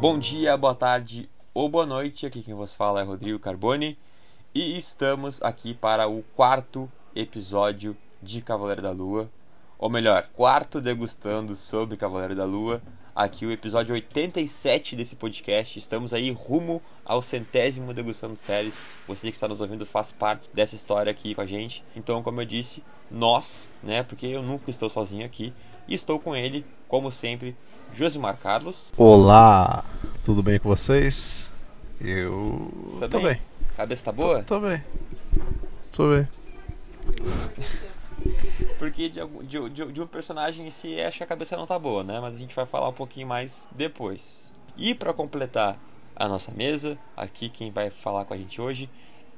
Bom dia, boa tarde ou boa noite. Aqui quem vos fala é Rodrigo Carboni e estamos aqui para o quarto episódio de Cavaleiro da Lua, ou melhor, quarto degustando sobre Cavaleiro da Lua. Aqui o episódio 87 desse podcast. Estamos aí rumo ao centésimo degustando séries. Você que está nos ouvindo faz parte dessa história aqui com a gente. Então, como eu disse, nós, né? Porque eu nunca estou sozinho aqui e estou com ele, como sempre, Josimar Carlos. Olá, tudo bem com vocês? Eu Tá tô bem? bem. Cabeça tá boa? Tô, tô bem. Tô bem. Porque de, de, de, de um personagem em si, acho que a cabeça não tá boa, né? Mas a gente vai falar um pouquinho mais depois. E para completar a nossa mesa, aqui quem vai falar com a gente hoje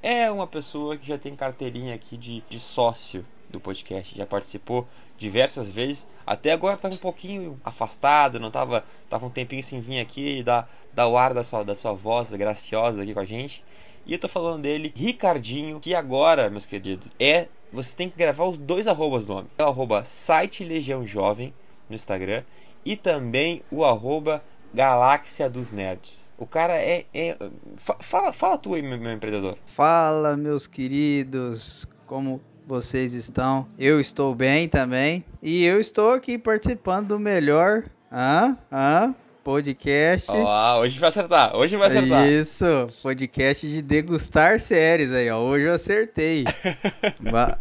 é uma pessoa que já tem carteirinha aqui de, de sócio do podcast, já participou diversas vezes. Até agora tava um pouquinho afastado, não tava, tava um tempinho sem vir aqui e dar, dar o ar da sua, da sua voz graciosa aqui com a gente. E eu tô falando dele, Ricardinho, que agora, meus queridos, é. Você tem que gravar os dois arrobas do homem. É o arroba site Legião Jovem no Instagram e também o arroba Galáxia dos Nerds. O cara é. é fa- fala, fala tu aí, meu, meu empreendedor. Fala, meus queridos, como vocês estão? Eu estou bem também. E eu estou aqui participando do melhor hã? Hã? Podcast. Ó, hoje vai acertar, hoje vai acertar. Isso, podcast de degustar séries aí, ó. Hoje eu acertei. Ba-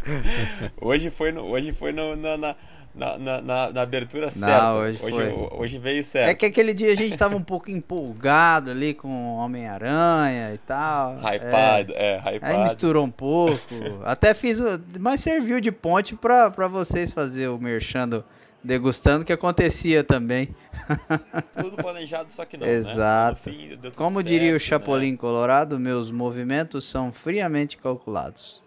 Hoje foi, no, hoje foi no, na, na, na, na- na- na abertura certa. hoje foi. hoje veio É certo. que aquele dia a gente tava um pouco empolgado ali com Homem-Aranha e tal. É. Hypado, é, Aí hypado. misturou um pouco. Até fiz. o- Mas serviu de ponte pra, pra vocês fazer o merchando degustando, que acontecia também. Tudo planejado, só que não. Exato. Né? Fim, Como diria o certo, Chapolin Colorado, meus movimentos são friamente calculados.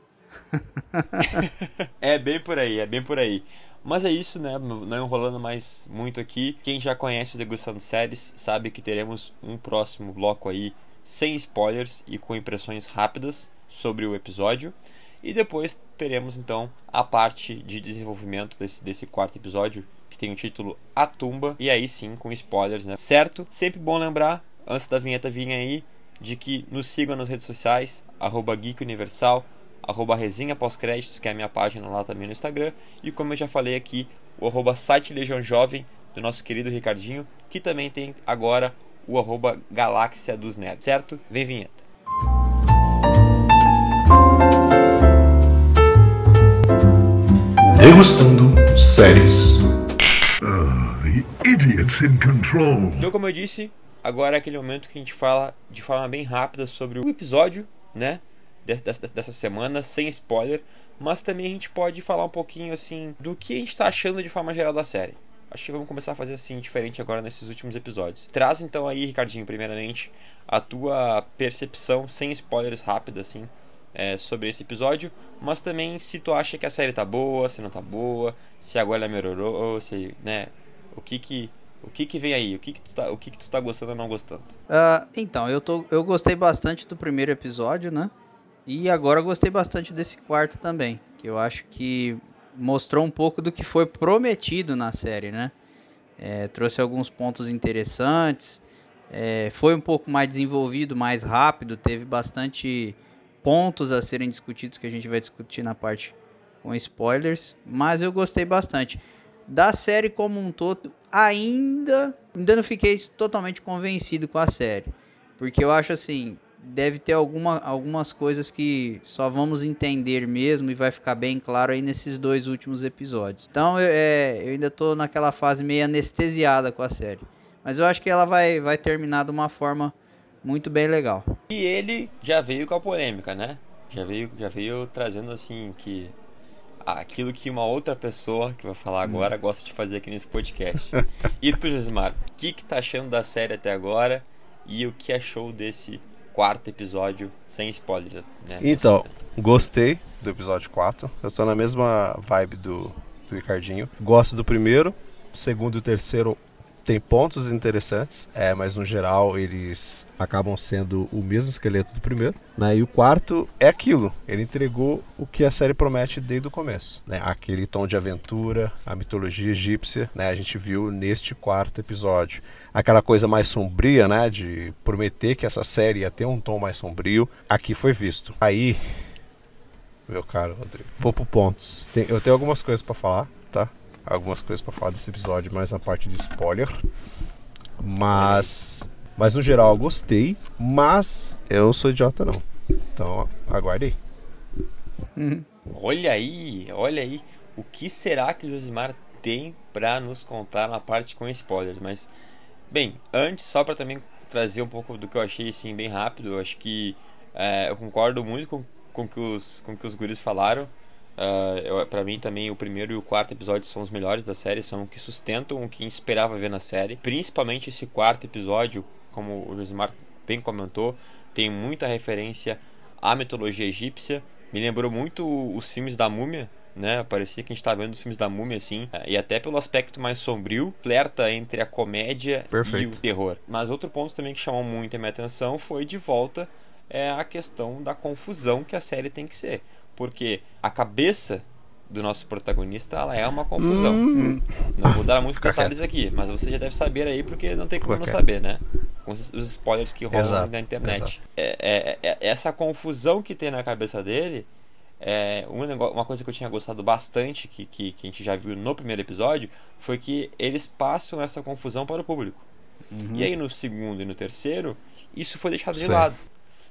né? É bem por aí, é bem por aí. Mas é isso, né? Não enrolando mais muito aqui. Quem já conhece o Degustando Séries sabe que teremos um próximo bloco aí sem spoilers e com impressões rápidas sobre o episódio. E depois teremos então a parte de desenvolvimento desse, desse quarto episódio, que tem o título A Tumba, e aí sim com spoilers, né? Certo? Sempre bom lembrar, antes da vinheta vir aí, de que nos sigam nas redes sociais, arroba Geek Universal, arroba resenha pós-créditos, que é a minha página lá também no Instagram, e como eu já falei aqui, o arroba site Legião Jovem, do nosso querido Ricardinho, que também tem agora o arroba Galáxia dos Nerds, certo? Vem vinheta. Degustando séries. The idiot's in control. Então, como eu disse, agora é aquele momento que a gente fala de forma bem rápida sobre o episódio, né? de- Dessa, dessa semana, sem spoiler. Mas também a gente pode falar um pouquinho, assim, do que a gente tá achando de forma geral da série. Acho que vamos começar a fazer assim, diferente agora nesses últimos episódios. Traz então aí, Ricardinho, primeiramente, a tua percepção, sem spoilers, rápida, assim, é, sobre esse episódio. Mas também se tu acha que a série tá boa, se não tá boa, se agora ela melhorou, se, né? O que que o que que vem aí? O que que tu tá, o que que tu tá gostando ou não gostando? Ah, então, eu, tô, eu gostei bastante do primeiro episódio, né? E agora gostei bastante desse quarto também. Que eu acho que mostrou um pouco do que foi prometido na série, né? É, trouxe alguns pontos interessantes. é, foi um pouco mais desenvolvido, mais rápido. Teve bastante pontos a serem discutidos que a gente vai discutir na parte com spoilers. Mas eu gostei bastante. Da série como um todo, ainda, ainda não fiquei totalmente convencido com a série. Porque eu acho assim, deve ter alguma, algumas coisas que só vamos entender mesmo e vai ficar bem claro aí nesses dois últimos episódios. Então eu, é, eu ainda tô naquela fase meio anestesiada com a série. Mas eu acho que ela vai, vai terminar de uma forma muito bem legal. E ele já veio com a polêmica, né? Já veio, já veio trazendo assim que aquilo que uma outra pessoa que vai falar agora gosta de fazer aqui nesse podcast. e tu, Gismar, o que que tá achando da série até agora e o que achou desse quarto episódio sem spoiler, né? Então, gostei do episódio 4. Eu tô na mesma vibe do, do Ricardinho. Gosto do primeiro, segundo e terceiro tem pontos interessantes, é, mas no geral eles acabam sendo o mesmo esqueleto do primeiro. Né? E o quarto é aquilo, ele entregou o que a série promete desde o começo. Né? Aquele tom de aventura, a mitologia egípcia, né? a gente viu neste quarto episódio. Aquela coisa mais sombria, né? de prometer que essa série ia ter um tom mais sombrio, aqui foi visto. Aí, meu caro Rodrigo, vou pro pontos. Eu tenho algumas coisas para falar, tá? Algumas coisas para falar desse episódio, mais na parte de spoiler. Mas, mas no geral eu gostei, mas eu não sou idiota não. Então, aguarde aí. Olha aí, olha aí. O que será que o Josimar tem para nos contar na parte com spoilers? Mas, bem, antes, só para também trazer um pouco do que eu achei assim, bem rápido, eu acho que é, eu concordo muito com, com, que os, com que os guris falaram. Uh, para mim também o primeiro e o quarto episódio são os melhores da série, são o que sustentam o que esperava ver na série. Principalmente esse quarto episódio, como o Josimar bem comentou, tem muita referência à mitologia egípcia. Me lembrou muito os filmes da Múmia, né? Parecia que a gente estava vendo os filmes da Múmia assim, e até pelo aspecto mais sombrio, flerta entre a comédia Perfeito. e o terror. Mas outro ponto também que chamou muito a minha atenção foi de volta é a questão da confusão que a série tem que ser porque a cabeça do nosso protagonista ela é uma confusão. Hum. Não vou dar muitos detalhes aqui, mas você já deve saber aí porque não tem como não saber, né? Com os, spoilers que rolam exato, na internet. É, é, é, essa confusão que tem na cabeça dele é um negócio, uma coisa que eu tinha gostado bastante, que, que, que, a gente já viu no primeiro episódio, foi que eles passam essa confusão para o público. Uhum. E aí no segundo e no terceiro, isso foi deixado de lado.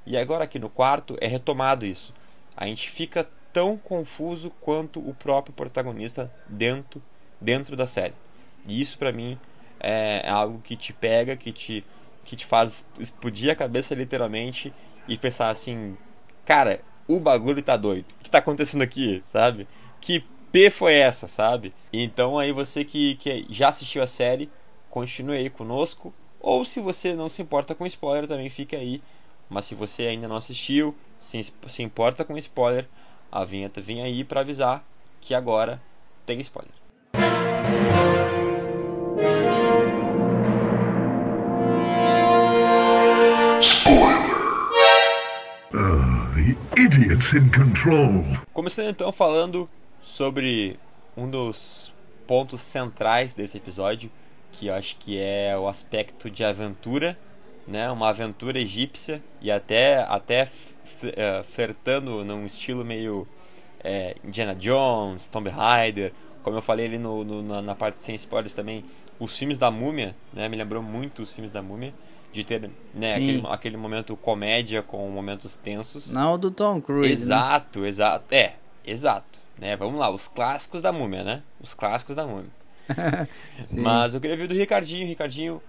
E agora aqui no quarto é retomado isso a gente fica tão confuso quanto o próprio protagonista dentro, dentro da série. E isso para mim é algo que te pega, que te, que te faz explodir a cabeça literalmente e pensar assim, cara, o bagulho tá doido. O que tá acontecendo aqui, sabe? Que P foi essa, sabe? Então aí você que, que já assistiu a série, continue aí conosco. Ou se você não se importa com spoiler, também fica aí mas se você ainda não assistiu, se, se importa com spoiler, a vinheta vem aí para avisar que agora tem spoiler. Spoiler. The idiots in control. Começando então falando sobre um dos pontos centrais desse episódio, que eu acho que é o aspecto de aventura né, uma aventura egípcia e até até uh, flertando num estilo meio é, Indiana Jones, Tomb Raider, como eu falei ali no, no na, na, parte sem spoilers também, os filmes da Múmia, né, me lembrou muito os filmes da Múmia de ter né, aquele, aquele momento comédia com momentos tensos. Não do Tom Cruise. Né? Exato, né? exato. É, exato. Né, vamos lá, os clássicos da Múmia, né? Os clássicos da Múmia. Mas eu queria ver do Ricardinho. Ricardinho,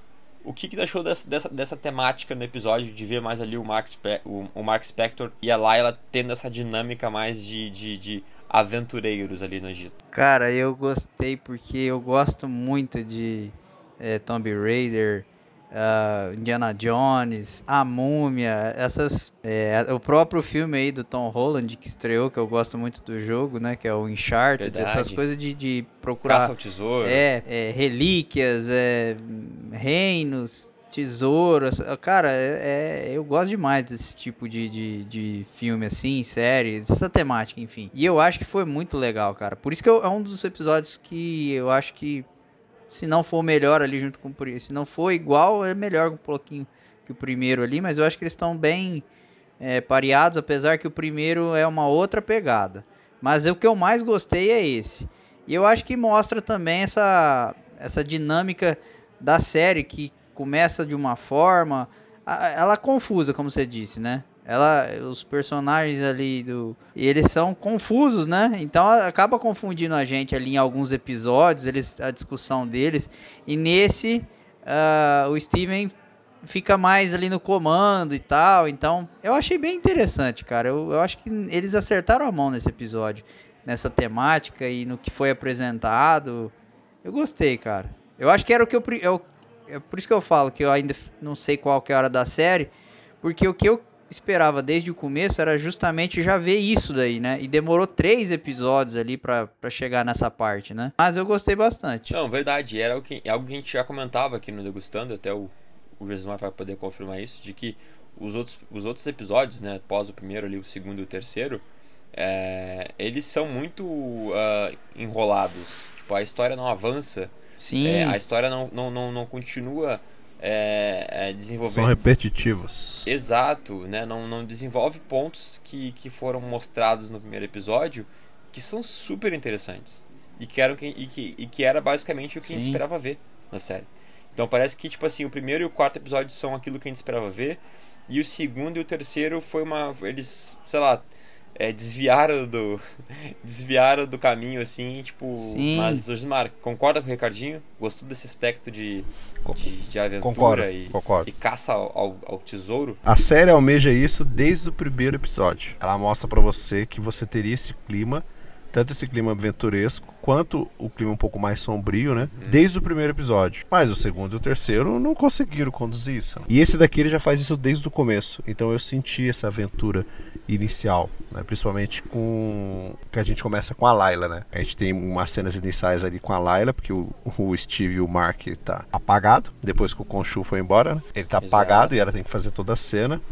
o que, que achou dessa, dessa, dessa, temática no episódio de ver mais ali o Mark, Spe o, o Mark Spector e a Layla tendo essa dinâmica mais de, de, de, aventureiros ali no Egito? Cara, eu gostei porque eu gosto muito de é, Tomb Raider, uh, Indiana Jones, A Múmia, essas, é, o próprio filme aí do Tom Holland que estreou, que eu gosto muito do jogo, né, que é o Uncharted, Verdade. essas coisas de, de procurar... Caça ao tesouro. É, é relíquias, é, reinos, tesouros, cara, é, é, eu gosto demais desse tipo de, de, de filme assim, série, essa temática, enfim. E eu acho que foi muito legal, cara. Por isso que eu, é um dos episódios que eu acho que se não for melhor ali junto com o. Se não for igual, é melhor um pouquinho que o primeiro ali, mas eu acho que eles estão bem é, pareados, apesar que o primeiro é uma outra pegada. Mas o que eu mais gostei é esse. E eu acho que mostra também essa, essa dinâmica da série que começa de uma forma. Ela é confusa, como você disse, né? Ela os personagens ali do eles são confusos né? Então acaba confundindo a gente ali em alguns episódios eles a discussão deles. E nesse uh, o Steven fica mais ali no comando e tal. Então eu achei bem interessante cara. Eu, eu acho que eles acertaram a mão nesse episódio nessa temática e no que foi apresentado. Eu gostei cara. Eu acho que era o que eu, eu é por isso que eu falo que eu ainda não sei qual que é a hora da série porque o que eu esperava desde o começo era justamente já ver isso daí, né? E demorou três episódios ali pra, pra chegar nessa parte, né? Mas eu gostei bastante. Não, verdade. Era algo que, é algo que a gente já comentava aqui no Degustando, até o, o vai poder confirmar isso, de que os outros, os outros episódios, né, após o primeiro ali, o segundo e o terceiro, é, eles são muito uh, enrolados. Tipo, a história não avança. Sim. É, a história não, não, não, não continua é, é, desenvolvendo. São repetitivos. Exato, né? Não, não desenvolve pontos que, que foram mostrados no primeiro episódio que são super interessantes. E que, eram, e que, e que era basicamente o que Sim. a gente esperava ver na série. Então parece que, tipo assim, o primeiro e o quarto episódio são aquilo que a gente esperava ver. E o segundo e o terceiro foi uma. Eles, sei lá, é, desviaram do. desviaram do caminho, assim, tipo. Sim. Mas, Josimar, concorda com o Ricardinho? Gostou desse aspecto de, de, de aventura Concordo, e, concordo. e caça ao, ao, ao tesouro? A série almeja isso desde o primeiro episódio. Ela mostra pra você que você teria esse clima, tanto esse clima aventuresco quanto o clima um pouco mais sombrio, né? Desde o primeiro episódio. Mas o segundo e o terceiro não conseguiram conduzir isso. né? E esse daqui ele já faz isso desde o começo. Então eu senti essa aventura inicial, né? principalmente com que a gente começa com a Layla, né? A gente tem umas cenas iniciais ali com a Layla, porque o, o Steve e o Mark tá apagado depois que o Khonshu foi embora, né? Ele tá Exato. apagado e ela tem que fazer toda a cena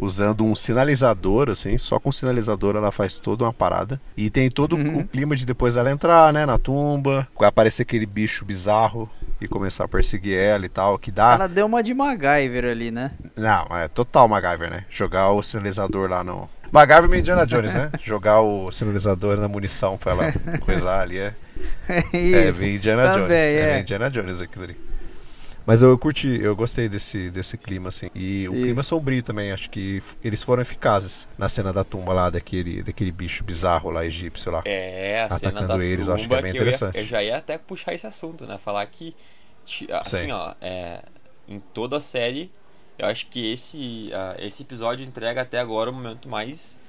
usando um sinalizador, assim, só com o sinalizador ela faz toda uma parada. E tem todo Uhum. o clima de depois ela entrar, né, na tumba, aparecer aquele bicho bizarro e começar a perseguir ela e tal, que dá. Ela deu uma de MacGyver ali, né? Não, é total MacGyver, né? Jogar o sinalizador lá no. MacGyver meio Indiana Jones, né? Jogar o sinalizador na munição pra ela coisar ali é. É, Isso. bem Indiana Jones. É. é. Indiana Jones aquilo ali. Mas eu curti, eu gostei desse, desse clima, assim. E o Isso. clima sombrio também, acho que eles foram eficazes na cena da tumba lá, daquele, daquele bicho bizarro lá, egípcio lá. É, a cena Atacando da eles, eu acho que é tumba bem eu ia- interessante. Eu, já ia até puxar esse assunto, né? Falar que, assim, Sim. ó, é, em toda a série, eu acho que esse, ah, esse episódio entrega até agora o momento mais,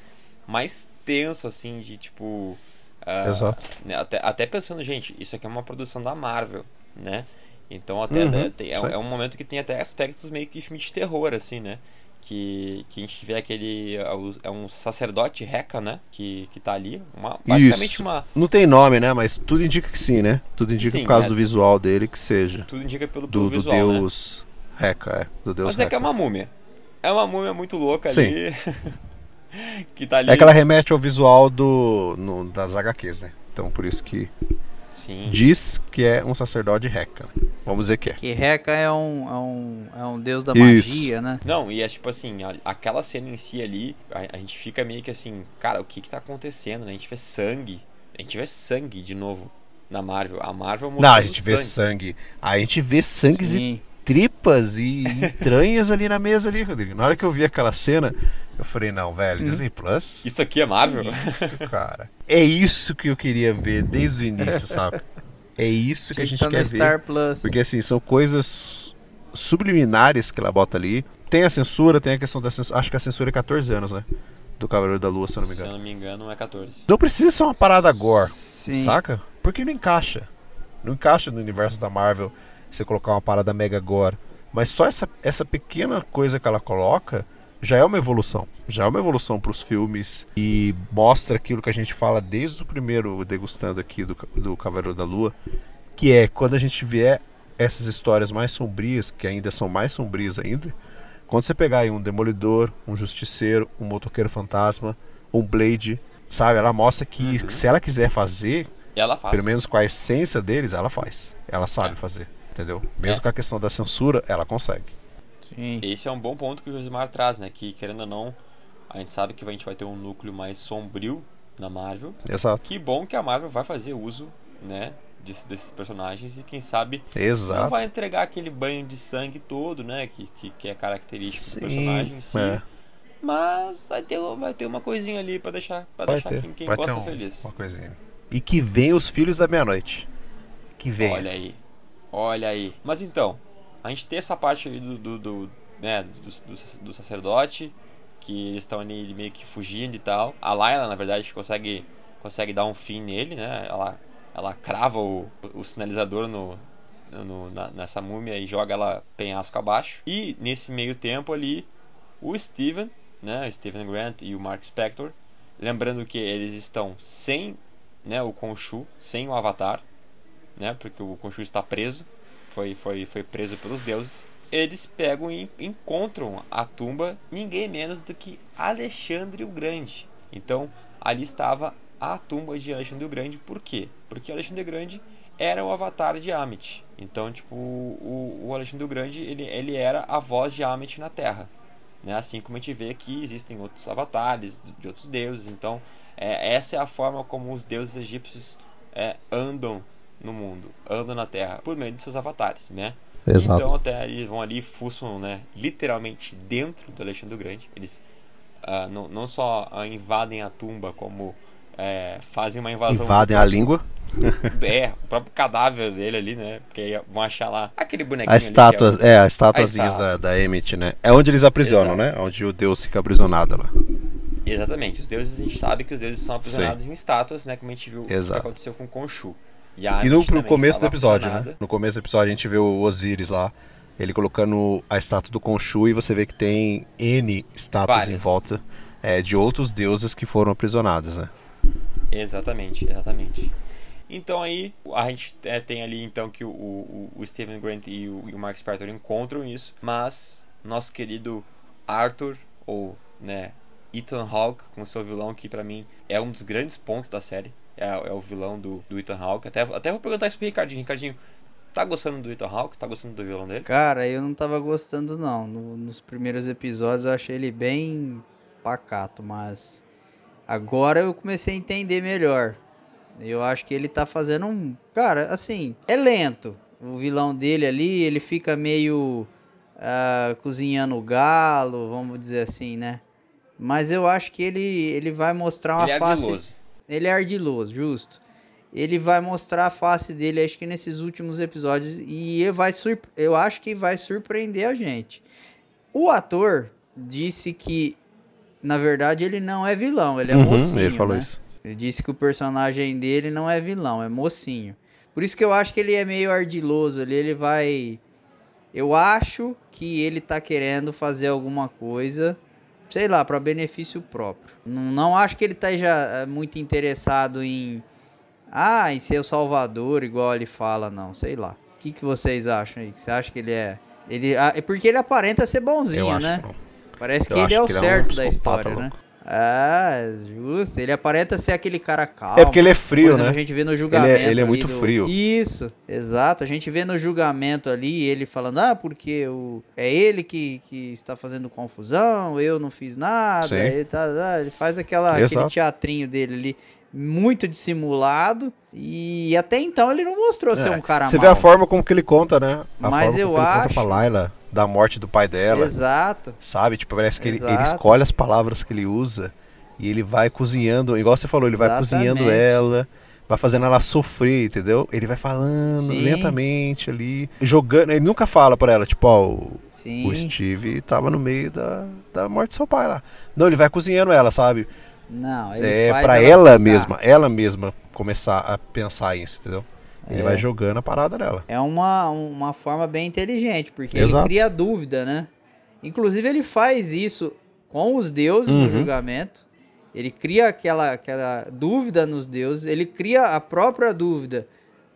mais tenso, assim, de tipo. ah, Exato. né, até, até pensando, gente, isso aqui é uma produção da Marvel, né? Então até Uhum, né, tem- é, é um momento que tem até aspectos meio que filme de terror, assim, né? Que, que a gente vê aquele. é É um sacerdote Reca, né? Que, que tá ali. Uma, basicamente Isso. uma. Não tem nome, né? Mas tudo indica que sim, né? Tudo indica Sim, por causa é. do visual dele que seja. Tudo indica pelo, pelo Do, do visual, né? deus Reca, é. Do deus Mas é que é Reca. uma múmia. É uma múmia muito louca Sim. ali. que tá ali. É que ela remete ao visual do, no- das HQs, né? Então por isso que Sim. diz que é um sacerdote Reca. Vamos dizer que é. Que Reca é um, é um, é um deus da Isso. magia, né? Não, e é tipo assim, a- aquela cena em si ali, a, a gente fica meio que assim, cara, o que que tá acontecendo, né? A gente vê sangue. A gente vê sangue de novo na Marvel. A Marvel Não, a gente vê sangue. A gente vê sangue e. tripas e entranhas ali na mesa ali, Rodrigo. Na hora que eu vi aquela cena, eu falei, não, velho, Disney Plus. Isso aqui é Marvel? Isso, cara. É isso que eu queria ver desde o início, sabe? É isso que a gente tá no quer ver. Star Plus. Porque assim, são coisas subliminares que ela bota ali. Tem a censura, tem a questão da censura. Acho que a censura é 14 anos, né? Do Cavaleiro da Lua, se eu não me Se eu engano. não me engano, é 14. Não precisa ser uma parada gore, Sim. saca? Porque não encaixa. Não encaixa no universo da Marvel você colocar uma parada mega gore. Mas só essa, essa pequena coisa que ela coloca já é uma evolução. Já é uma evolução para os filmes e mostra aquilo que a gente fala desde o primeiro degustando aqui do, do Cavaleiro da Lua, que é quando a gente vier essas histórias mais sombrias, que ainda são mais sombrias ainda, quando você pegar aí um demolidor, um justiceiro, um motoqueiro fantasma, um Blade, sabe? Ela mostra que se ela quiser fazer, ela faz. pelo menos com a essência deles, ela faz. Ela sabe É. fazer, entendeu? Mesmo É. com a questão da censura, ela consegue. Sim. Esse é um bom ponto que o Josimar traz, né? Que querendo ou não, a gente sabe que a gente vai ter um núcleo mais sombrio na Marvel. Exato. Que bom que a Marvel vai fazer uso, né? desse- desses personagens e quem sabe não Exato. vai entregar aquele banho de sangue todo, né? Que, que, que é característico Sim, do personagem em si. é. Mas vai ter, vai ter uma coisinha ali pra deixar, pra Vai deixar ter, quem, quem vai ter gosta um- feliz. uma coisinha. E que vem os filhos da meia-noite. Que vem. Olha aí. Olha aí. Mas então, a gente tem essa parte do, do, do, né, do, do, do sacerdote, que eles estão ali meio que fugindo e tal. A Layla, na verdade, consegue, consegue dar um fim nele, né? Ela, ela crava o, o sinalizador no, no- na- nessa múmia e joga ela penhasco abaixo. E nesse meio tempo ali, o Steven né, o Stephen Grant e o Mark Spector. Lembrando que eles estão sem né, o Khonshu, sem o Avatar, né, porque o Khonshu está preso, foi, foi, foi preso pelos deuses. Eles pegam e encontram a tumba ninguém menos do que Alexandre o Grande. Então ali estava a tumba de Alexandre o Grande. Por quê? Porque Alexandre o Grande era o avatar de Amit. Então, tipo, o, o Alexandre o Grande ele, ele era a voz de Amit na Terra. Né? Assim como a gente vê que existem outros avatares de outros deuses. Então, é, essa é a forma como os deuses egípcios é, andam no mundo, andam na Terra, por meio de seus avatares, né? Exato. Então até eles vão ali fuçam, né, literalmente dentro do Alexandre o Grande. Eles uh, não, não só uh, invadem a tumba, como é, fazem uma invasão. Invadem a língua. É, o próprio cadáver dele ali, né? Porque aí vão achar lá aquele bonequinho. A estátua, ali, é, o... é, a da, da Emmett, né? É onde eles aprisionam, Exato. né? Onde o deus fica aprisionado lá. Exatamente. Os deuses, a gente sabe que os deuses são aprisionados Sim. em estátuas, né? Como a gente viu Exato. o que aconteceu com Khonshu. E, no pro começo do episódio, né? No começo do episódio a gente vê o Osiris lá, ele colocando a estátua do Khonshu e você vê que tem N estátuas Várias. em volta é, de outros deuses que foram aprisionados, né? Exatamente, exatamente. Então aí a gente é, tem ali então que o, o, o Steven Grant e o, e o Mark Spector encontram isso, mas nosso querido Arthur ou né Ethan Hawke com seu vilão que para mim é um dos grandes pontos da série é, é o vilão do, do Ethan Hawke. Até, até vou perguntar isso pro Ricardinho. Ricardinho, tá gostando do Ethan Hawke? Tá gostando do vilão dele? Cara, eu não tava gostando não. No- nos primeiros episódios eu achei ele bem pacato, mas agora eu comecei a entender melhor. Eu acho que ele tá fazendo um. Cara, assim, é lento. O vilão dele ali, ele fica meio ah, cozinhando o galo, vamos dizer assim, né? Mas eu acho que ele, ele vai mostrar uma Ele é face. Ele é ardiloso, justo. Ele vai mostrar a face dele, acho que nesses últimos episódios, e ele vai eu acho que vai surpreender a gente. O ator disse que, na verdade, ele não é vilão, ele é Uhum, mocinho. ele falou né? isso. Ele disse que o personagem dele não é vilão, é mocinho. Por isso que eu acho que ele é meio ardiloso ali, ele vai. Eu acho que ele tá querendo fazer alguma coisa, sei lá, para benefício próprio. Não, não acho que ele tá já muito interessado em. Ah, em ser o salvador, igual ele fala, não, sei lá. O que, que vocês acham aí? Você acha que ele é. Ele, ah, é porque ele aparenta ser bonzinho, Eu né? Parece Eu que ele é o é um certo da psicopata história, né? Ah, justo. Ele aparenta ser aquele cara calmo. É porque ele é frio, exemplo, né? A gente vê no julgamento. Ele é- ele é muito do- frio. Isso, exato. A gente vê no julgamento ali ele falando: ah, porque o... é ele que, que está fazendo confusão, eu não fiz nada. Sim. Ele, tá, ah, ele faz aquela, aquele teatrinho dele ali, muito dissimulado. E até então ele não mostrou ser É, um cara Você mau. vê a forma como que ele conta, né? A Mas eu que ele acho- conta pra Layla da morte do pai dela. Exato. Sabe? Tipo, parece que ele, ele escolhe as palavras que ele usa e ele vai cozinhando, igual você falou, ele vai cozinhando Exatamente. ela, vai fazendo ela sofrer, entendeu? Ele vai falando Sim. lentamente ali, jogando. Ele nunca fala pra ela, tipo, ó, o, o Steve tava no meio da, da morte do seu pai lá. Não, ele vai cozinhando ela, sabe? Não, ele É pra ela ela mesma, ela mesma começar a pensar isso, entendeu? Ele É. vai jogando a parada nela. É uma, uma forma bem inteligente, porque Exato. ele cria dúvida, né? Inclusive, ele faz isso com os deuses no Uhum. julgamento. Ele cria aquela, aquela dúvida nos deuses. Ele cria a própria dúvida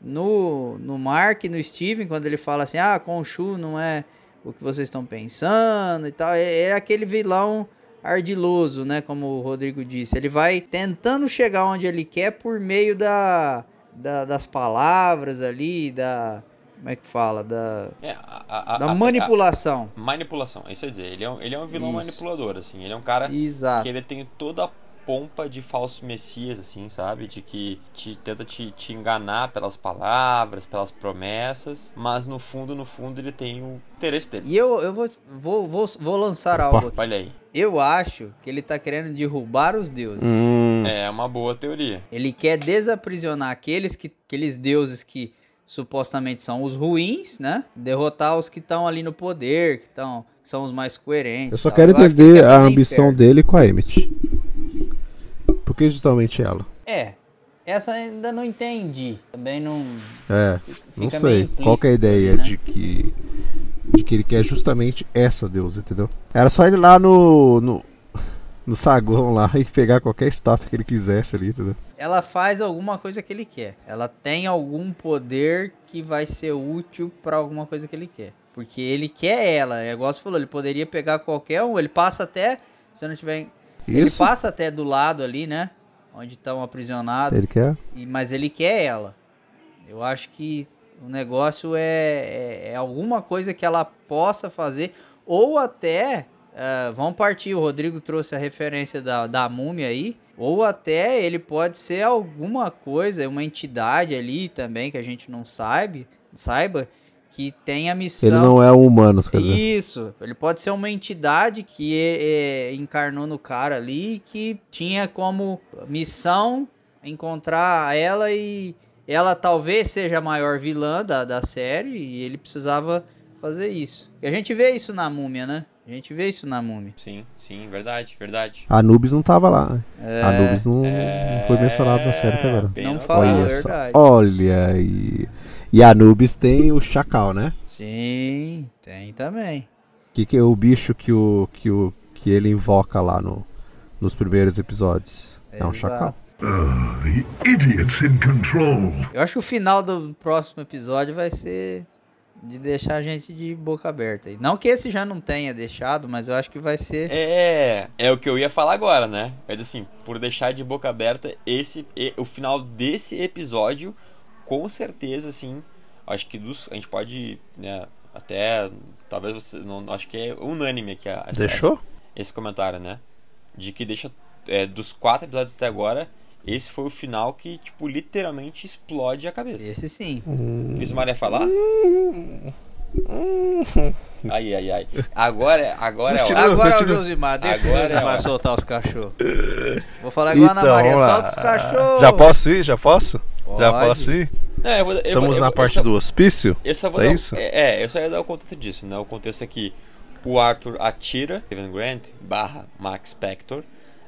no, no Mark e no Steven, quando ele fala assim: ah, Khonshu não é o que vocês estão pensando e tal. É, é aquele vilão ardiloso, né? Como o Rodrigo disse. Ele vai tentando chegar onde ele quer por meio da, da- das palavras ali, da. Como é que fala? Da, É, a, a- da manipulação. a- manipulação, é isso ia dizer. Ele é um, ele é um vilão Isso. manipulador, assim. Ele é um cara Exato. que ele tem toda a pompa de falso messias, assim, sabe? De que te, tenta te, te enganar pelas palavras, pelas promessas, mas no fundo, no fundo, ele tem o interesse dele. E eu, eu vou, vou, vou, vou lançar Opa. algo aqui. Olha aí. Eu acho que ele tá querendo derrubar os deuses. Hum, É uma boa teoria. Ele quer desaprisionar aqueles, que, aqueles deuses que supostamente são os ruins, né? Derrotar os que estão ali no poder, que, tão, que são os mais coerentes. eu só tal. quero entender a ambição inferno. dele com a Emmett. Que justamente ela? É, essa ainda não entendi. Também não. É, não sei. Qual que é a ideia né? de que de que ele quer justamente essa deusa, entendeu? Era só ele lá no, no no saguão lá e pegar qualquer estátua que ele quisesse ali, entendeu? Ela faz alguma coisa que ele quer. Ela tem algum poder que vai ser útil pra alguma coisa que ele quer. Porque ele quer ela. É igual você falou, ele poderia pegar qualquer um. Ele passa até. Se eu não tiver. Ele Isso. passa até do lado ali, né? Onde estão aprisionados. Ele quer. E- mas ele quer ela. Eu acho que o negócio é, é, é alguma coisa que ela possa fazer. Ou até. ah, vamos partir. O Rodrigo trouxe a referência da, da múmia aí. Ou até ele pode ser alguma coisa, uma entidade ali também que a gente não sabe, saiba, que tem a missão. Ele não é um humano, quer dizer. Isso, ele pode ser uma entidade que é, é, encarnou no cara ali, que tinha como missão encontrar ela e ela talvez seja a maior vilã da, da série e ele precisava fazer isso. E a gente vê isso na múmia, né? A gente vê isso na múmia. Sim, sim, verdade, verdade. Anubis não tava lá. né? É, Anubis não, não foi mencionado na série até agora. Não fala. Olha verdade. só. Olha aí. E Anubis tem o chacal, né? Sim, tem também. Que, que é o bicho que, o, que, o, que ele invoca lá no, nos primeiros episódios? É um Exato. chacal. Ah, the idiot's in control. Eu acho que o final do próximo episódio vai ser de deixar a gente de boca aberta. Não que esse já não tenha deixado, mas eu acho que vai ser. É, é o que eu ia falar agora, né? Mas assim, por deixar de boca aberta, esse o final desse episódio, com certeza, assim, acho que dos, a gente pode, né, até talvez você não, acho que é unânime aqui a, essa- Deixou? esse comentário, né? De que deixa é, dos quatro episódios até agora, esse foi o final que tipo literalmente explode a cabeça. Esse sim. Isso Maria falar? Ai, ai, ai. Agora, agora é a Continua. hora. Agora é o. Josimar, deixa Agora o é Josimar hora. soltar os cachorros. Vou falar igual a Ana Maria, vamos lá. solta os cachorros. Já posso ir? Já posso? Já Pode. posso ir? Não, eu vou- eu Estamos vou- eu na parte eu só- do hospício? Eu só vou É dar, isso? É, é, eu só ia dar o contexto disso, né? O contexto é que o Arthur atira, Kevin Grant barra Max Spector,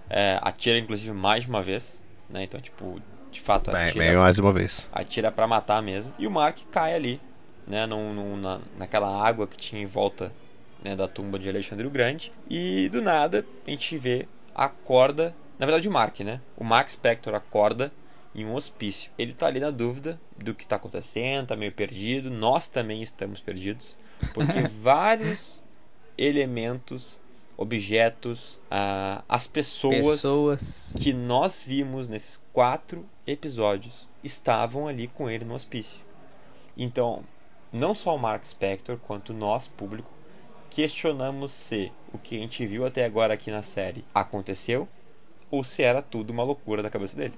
é, atira inclusive mais de uma vez, né? Então, tipo, de fato Bem, atira, bem mais uma vez. atira pra matar mesmo. E o Mark cai ali, né? Num, num- na, naquela água que tinha em volta né, da tumba de Alexandre o Grande. E do nada a gente vê a corda. Na verdade, o Mark, né? O Mark Spector acorda em um hospício. Ele tá ali na dúvida do que tá acontecendo, tá meio perdido. Nós também estamos perdidos. Porque vários elementos, objetos, ah, as Pessoas. que nós vimos nesses quatro episódios estavam ali com ele no hospício. Então, não só o Mark Spector, quanto nós, público, questionamos se o que a gente viu até agora aqui na série aconteceu ou se era tudo uma loucura da cabeça dele.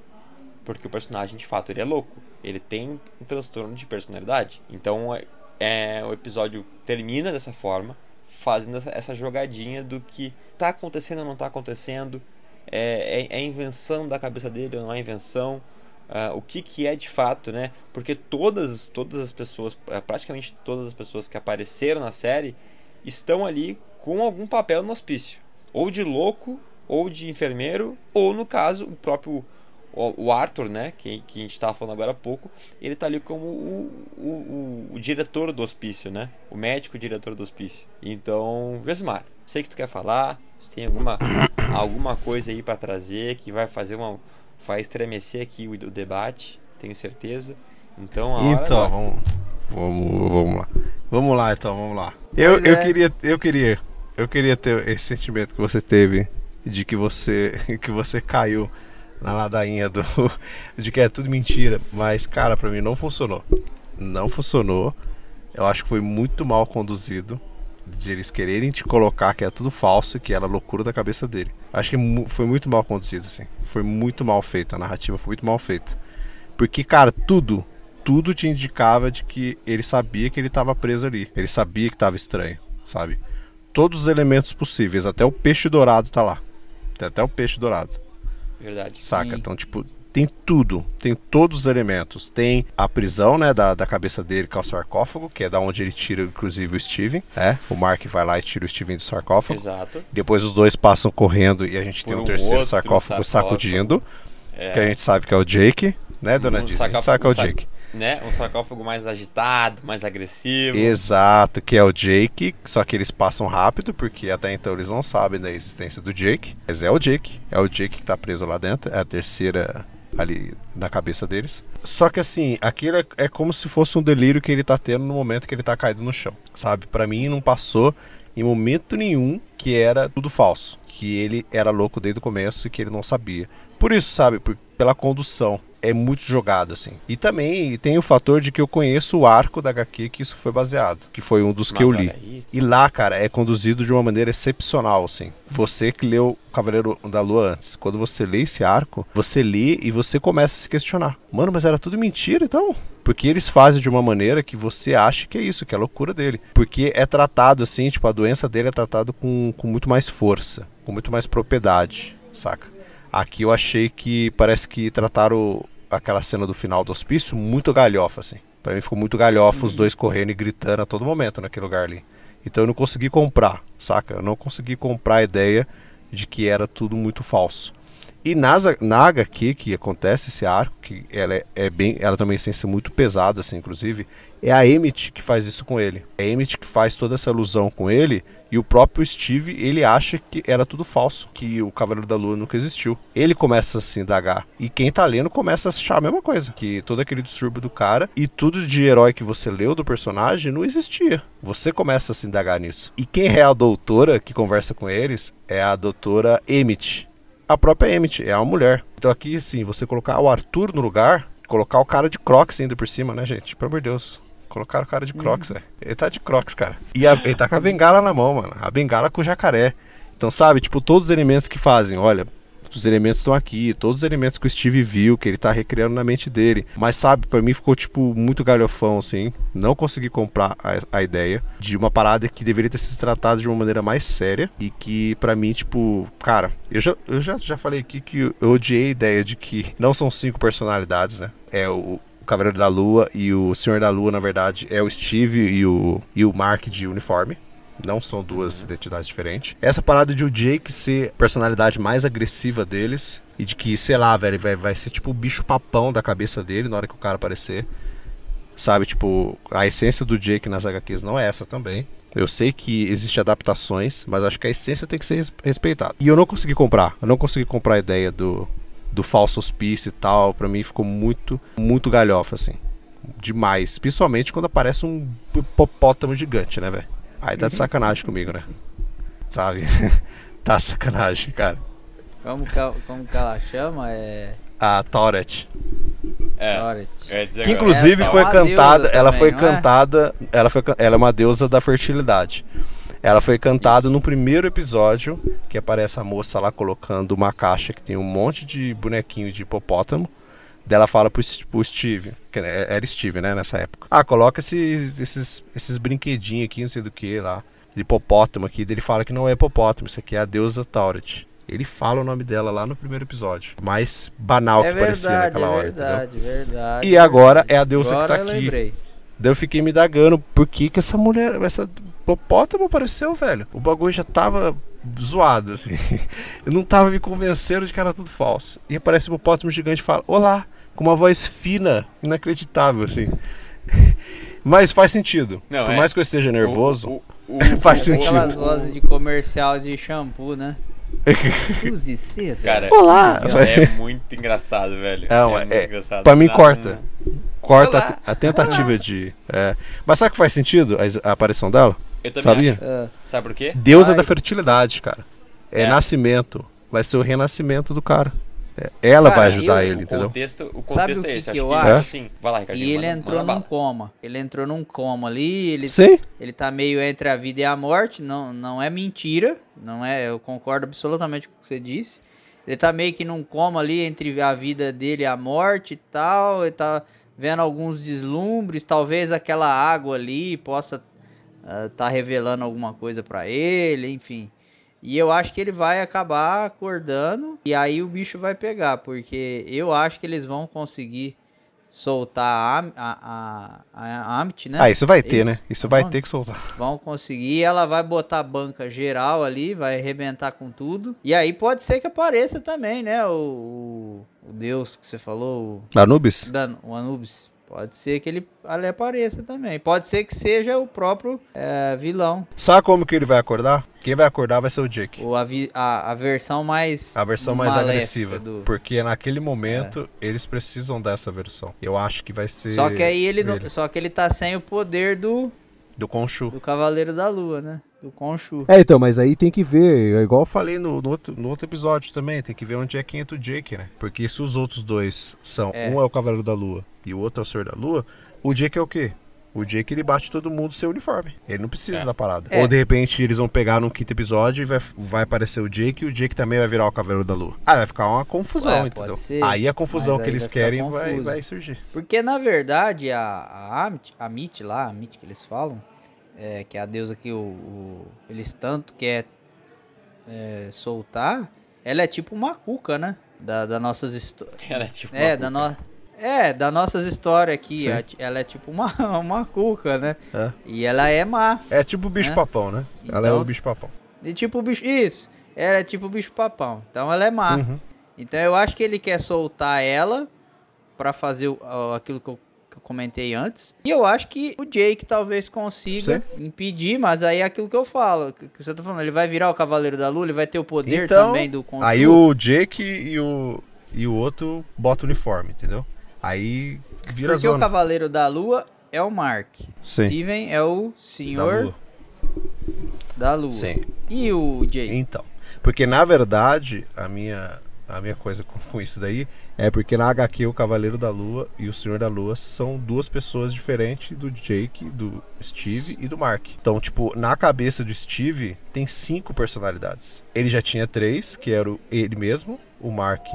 Porque o personagem, de fato, ele é louco. Ele tem um transtorno de personalidade. Então, é, é, o episódio termina dessa forma, fazendo essa, essa jogadinha do que tá acontecendo ou não tá acontecendo, é, é, é invenção da cabeça dele ou não é invenção, ah, o que, que é de fato, né? Porque todas, todas as pessoas, eh, praticamente todas as pessoas que apareceram na série, estão ali com algum papel no hospício, ou de louco, ou de enfermeiro, ou no caso, o próprio o Arthur, né, que, que a gente estava falando agora há pouco, ele tá ali como o, o, o, o diretor do hospício, né? O médico diretor do hospício. Então, Josimar, sei que tu quer falar, se tem alguma, alguma coisa aí para trazer que vai fazer uma. Vai estremecer aqui o, o debate, tenho certeza. Então, a hora Então, agora. vamos, vamos, vamos lá. Vamos lá, então, vamos lá. Eu, Pois eu é. queria, eu queria, eu queria ter esse sentimento que você teve de que você, que você caiu na ladainha do, de que é tudo mentira, mas cara, pra mim não funcionou. Não funcionou. Eu acho que foi muito mal conduzido de eles quererem te colocar que é tudo falso e que era loucura da cabeça dele. Acho que foi muito mal conduzido, assim. Foi muito mal feito. A narrativa foi muito mal feita. Porque, cara, tudo, tudo te indicava de que ele sabia que ele estava preso ali. Ele sabia que estava estranho, sabe? Todos os elementos possíveis, até o peixe dourado tá lá. Tem até o peixe dourado, Verdade. saca? Sim. Então, tipo, tem tudo, tem todos os elementos. Tem a prisão, né, da, da cabeça dele, que é o sarcófago, que é da onde ele tira, inclusive, o Steven. É, o Mark vai lá e tira o Steven do sarcófago. Exato. Depois os dois passam correndo e a gente Por tem um um terceiro sarcófago, sarcófago. sacudindo. É, Que a gente sabe que é o Jake, né, dona Um Disney? Sarcófago- que é o Jake. né? Um sarcófago mais agitado, mais agressivo. Exato, que é o Jake, só que eles passam rápido, porque até então eles não sabem da existência do Jake. Mas é o Jake, é o Jake que tá preso lá dentro, é a terceira ali na cabeça deles. Só que assim, aquilo é, é como se fosse um delírio que ele tá tendo no momento que ele tá caído no chão, sabe? Para mim não passou em momento nenhum que era tudo falso, que ele era louco desde o começo e que ele não sabia. Por isso, sabe, por, pela condução é muito jogado, assim. E também tem o fator de que eu conheço o arco da HQ que isso foi baseado, que foi um dos que eu li. E lá, cara, é conduzido de uma maneira excepcional, assim. Você que leu Cavaleiro da Lua antes, quando você lê esse arco, você lê e você começa a se questionar. Mano, mas era tudo mentira, então? Porque eles fazem de uma maneira que você acha que é isso, que é a loucura dele. Porque é tratado assim, tipo, a doença dele é tratado com, com muito mais força, com muito mais propriedade, saca? Aqui eu achei que parece que trataram aquela cena do final do hospício muito galhofa, assim. Pra mim ficou muito galhofa os dois correndo e gritando a todo momento naquele lugar ali. Então eu não consegui comprar, saca? Eu não consegui comprar a ideia de que era tudo muito falso. E nas, na HQ que acontece esse arco, que ela é, é bem, ela também tem ser muito pesada, assim, inclusive, é a Emmett que faz isso com ele. É a Emmett que faz toda essa ilusão com ele, e o próprio Steve, ele acha que era tudo falso, que o Cavaleiro da Lua nunca existiu. Ele começa a se indagar, e quem tá lendo começa a achar a mesma coisa, que todo aquele distúrbio do cara, e tudo de herói que você leu do personagem não existia. Você começa a se indagar nisso. E quem é a doutora que conversa com eles é a doutora Emmett a própria Emmett, é uma mulher. Então aqui, sim, você colocar o Arthur no lugar, colocar o cara de Crocs ainda por cima, né, gente? Pelo amor de Deus. Colocaram o cara de Crocs, velho. Ele tá de Crocs, cara. E a, ele tá com a bengala na mão, mano. A bengala com o jacaré. Então, sabe, tipo, todos os elementos que fazem, olha, os elementos estão aqui, todos os elementos que o Steve viu, que ele tá recriando na mente dele. Mas sabe, para mim ficou tipo muito galhofão assim. Não consegui comprar a, a, ideia de uma parada que deveria ter sido tratada de uma maneira mais séria e que para mim, tipo, cara, eu já, eu já, já falei aqui que eu odiei a ideia de que não são cinco personalidades, né? É o, o Cavaleiro da Lua e o Senhor da Lua, na verdade, é o Steve e o, e o Mark de uniforme. Não são duas identidades diferentes. Essa parada de o Jake ser a personalidade mais agressiva deles e de que, sei lá, velho, vai, vai ser tipo o bicho papão da cabeça dele na hora que o cara aparecer. Sabe, tipo, a essência do Jake nas HQs não é essa também. Eu sei que existem adaptações, mas acho que a essência tem que ser respeitada. E eu não consegui comprar. Eu não consegui comprar a ideia do, do falso hospício e tal. Pra mim ficou muito, muito galhofa, assim. Demais. Principalmente quando aparece um hipopótamo gigante, né, velho? Aí tá de sacanagem comigo, né? Sabe? tá de sacanagem, cara. Como que, como que ela chama? É. A Tauret. É. Tauret. Que inclusive É, foi uma cantada. Ela também, foi é? cantada. Ela, foi, ela é uma deusa da fertilidade. Ela foi cantada no primeiro episódio, que aparece a moça lá colocando uma caixa que tem um monte de bonequinho de hipopótamo. Dela fala pro, pro Steve, que né, era Steve, né, nessa época. Ah, coloca esses, esses, esses brinquedinhos aqui, não sei do que lá. De hipopótamo aqui. Ele fala que não é hipopótamo, isso aqui é a deusa Tauret. Ele fala o nome dela lá no primeiro episódio. Mais banal É que parecia verdade, naquela é hora, entendeu? verdade, verdade. E agora é a deusa Agora que tá aqui. lembrei. Daí eu fiquei me dagando, por que que essa mulher, essa hipopótamo apareceu, velho? O bagulho já tava zoado, assim. Eu não tava me convencendo de que era tudo falso. E aparece o hipopótamo gigante e fala, olá, com uma voz fina, inacreditável, assim. Mas faz sentido. Não, por é. mais que eu esteja nervoso, O- o- o- Faz o- sentido. Aquelas vozes de comercial de shampoo, né? Use seda. Cara, olá, é muito engraçado, velho. Não, muito é- engraçado. pra mim Nada- corta. corta a, Olá. te- a tentativa de... é. Mas sabe que faz sentido a, a aparição dela? Eu também Sabia? acho. Ah, Sabe por quê? Deusa Ai. da fertilidade, cara. É, É. nascimento. Vai ser o renascimento do cara. É, ela Cara, vai ajudar eu- ele, O entendeu? contexto, o contexto Sabe o é que esse. que acho eu que, acho? assim, vai lá, Ricardinho. E ele manda- entrou manda num bala. coma. Ele entrou num coma ali, ele, Sim. ele tá meio entre a vida e a morte, não, não é mentira, não é, eu concordo absolutamente com o que você disse. Ele tá meio que num coma ali entre a vida dele e a morte e tal, ele tá vendo alguns deslumbres, talvez aquela água ali possa ah, tá revelando alguma coisa pra ele, enfim. E eu acho que ele vai acabar acordando e aí o bicho vai pegar, porque eu acho que eles vão conseguir soltar a, a, a, a Amit, né? Ah, isso vai ter, Isso. né? Isso vai Vamos- ter que soltar. Vão conseguir, ela vai botar a banca geral ali, vai arrebentar com tudo. E aí pode ser que apareça também, né? O, o, o deus que você falou, Anubis? o, Dan, o Anubis. Pode ser que ele ali apareça também. Pode ser que seja o próprio é, vilão. Sabe como que ele vai acordar? Quem vai acordar vai ser o Jake. Ou a, a, a versão mais. A versão mais agressiva. do- Porque naquele momento eles precisam dessa versão. Eu acho que vai ser. Só que aí ele, não- só que ele tá sem o poder do, Do Conchu. do Cavaleiro da Lua, né? Do Conchu. É, então, mas aí tem que ver, é igual eu falei no, no outro, no outro episódio também, tem que ver onde é que entra o Jake, né? Porque se os outros dois são, É. um é o Cavaleiro da Lua e o outro é o Senhor da Lua, o Jake é o quê? O Jake ele bate todo mundo sem uniforme. Ele não precisa da parada. É. Ou de repente eles vão pegar no quinto episódio e vai, vai aparecer o Jake e o Jake também vai virar o Cavaleiro da Lua. Ah, vai ficar uma confusão, Ué, entendeu? ser, aí a confusão mas que aí eles vai querem vai, vai surgir. Porque na verdade a, a Amit, a Mit lá, a Mit que eles falam, é, que é a deusa que o, o- eles tanto quer é, soltar, ela é tipo uma cuca, né? Da, da nossas histórias. Era tipo. É, da no... é, das nossas histórias aqui. Sim. a- Ela é tipo uma, uma cuca, né? É. E ela é má. É tipo o bicho É. papão, né? Ela é Então- o bicho papão. E tipo o bicho. Isso. Ela é tipo o bicho papão. Então ela é má. Uhum. Então eu acho que ele quer soltar ela pra fazer o- aquilo que eu, que eu comentei antes. E eu acho que o Jake talvez consiga impedir, mas aí é aquilo que eu falo, que que você tá falando, ele vai virar o Cavaleiro da Lua, ele vai ter o poder Então, também do Khonshu. Aí o Jake e o, e o outro bota o uniforme, entendeu? Aí vira Porque o zona. Cavaleiro da Lua é o Mark. Sim. Steven é o Da Senhor lua. da Lua. Sim. E o Jake? Então. Porque na verdade, a minha, a minha coisa com, isso daí é porque na HQ o Cavaleiro da Lua e o Senhor da Lua são duas pessoas diferentes do Jake, do Steve e do Mark. Então, tipo, na cabeça do Steve tem cinco personalidades. Ele já tinha três, que era o- ele mesmo, o Mark,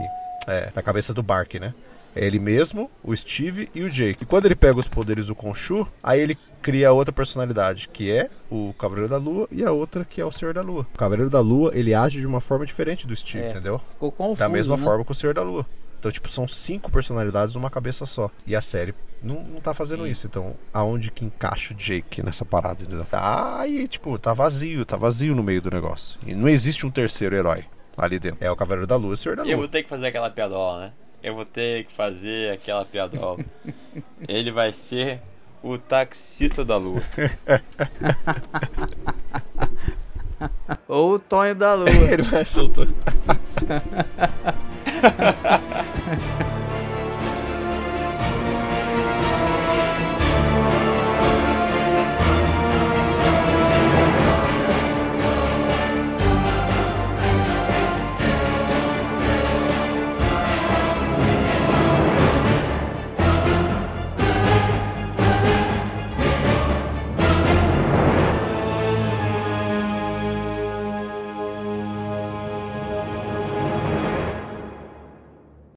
é, da cabeça do Bark, né? É ele mesmo, o Steve e o Jake. E quando ele pega os poderes do Khonshu, aí ele cria outra personalidade, que é o Cavaleiro da Lua, e a outra que é o Senhor da Lua. O Cavaleiro da Lua, ele age de uma forma diferente do Steve, É. entendeu? Ficou confuso, Da mesma né? forma que o Senhor da Lua. Então, tipo, são cinco personalidades numa cabeça só. E a série não, não tá fazendo isso. Então, aonde que encaixa o Jake nessa parada, entendeu? Tá aí, tipo, tá vazio, tá vazio no meio do negócio. E não existe um terceiro herói ali dentro. É o Cavaleiro da Lua e o Senhor da E eu Lua. vou ter que fazer aquela piadola, né? Eu vou ter que fazer aquela piadola. Ele vai ser o taxista da lua. Ou o Tonho da Lua. Ele vai soltar.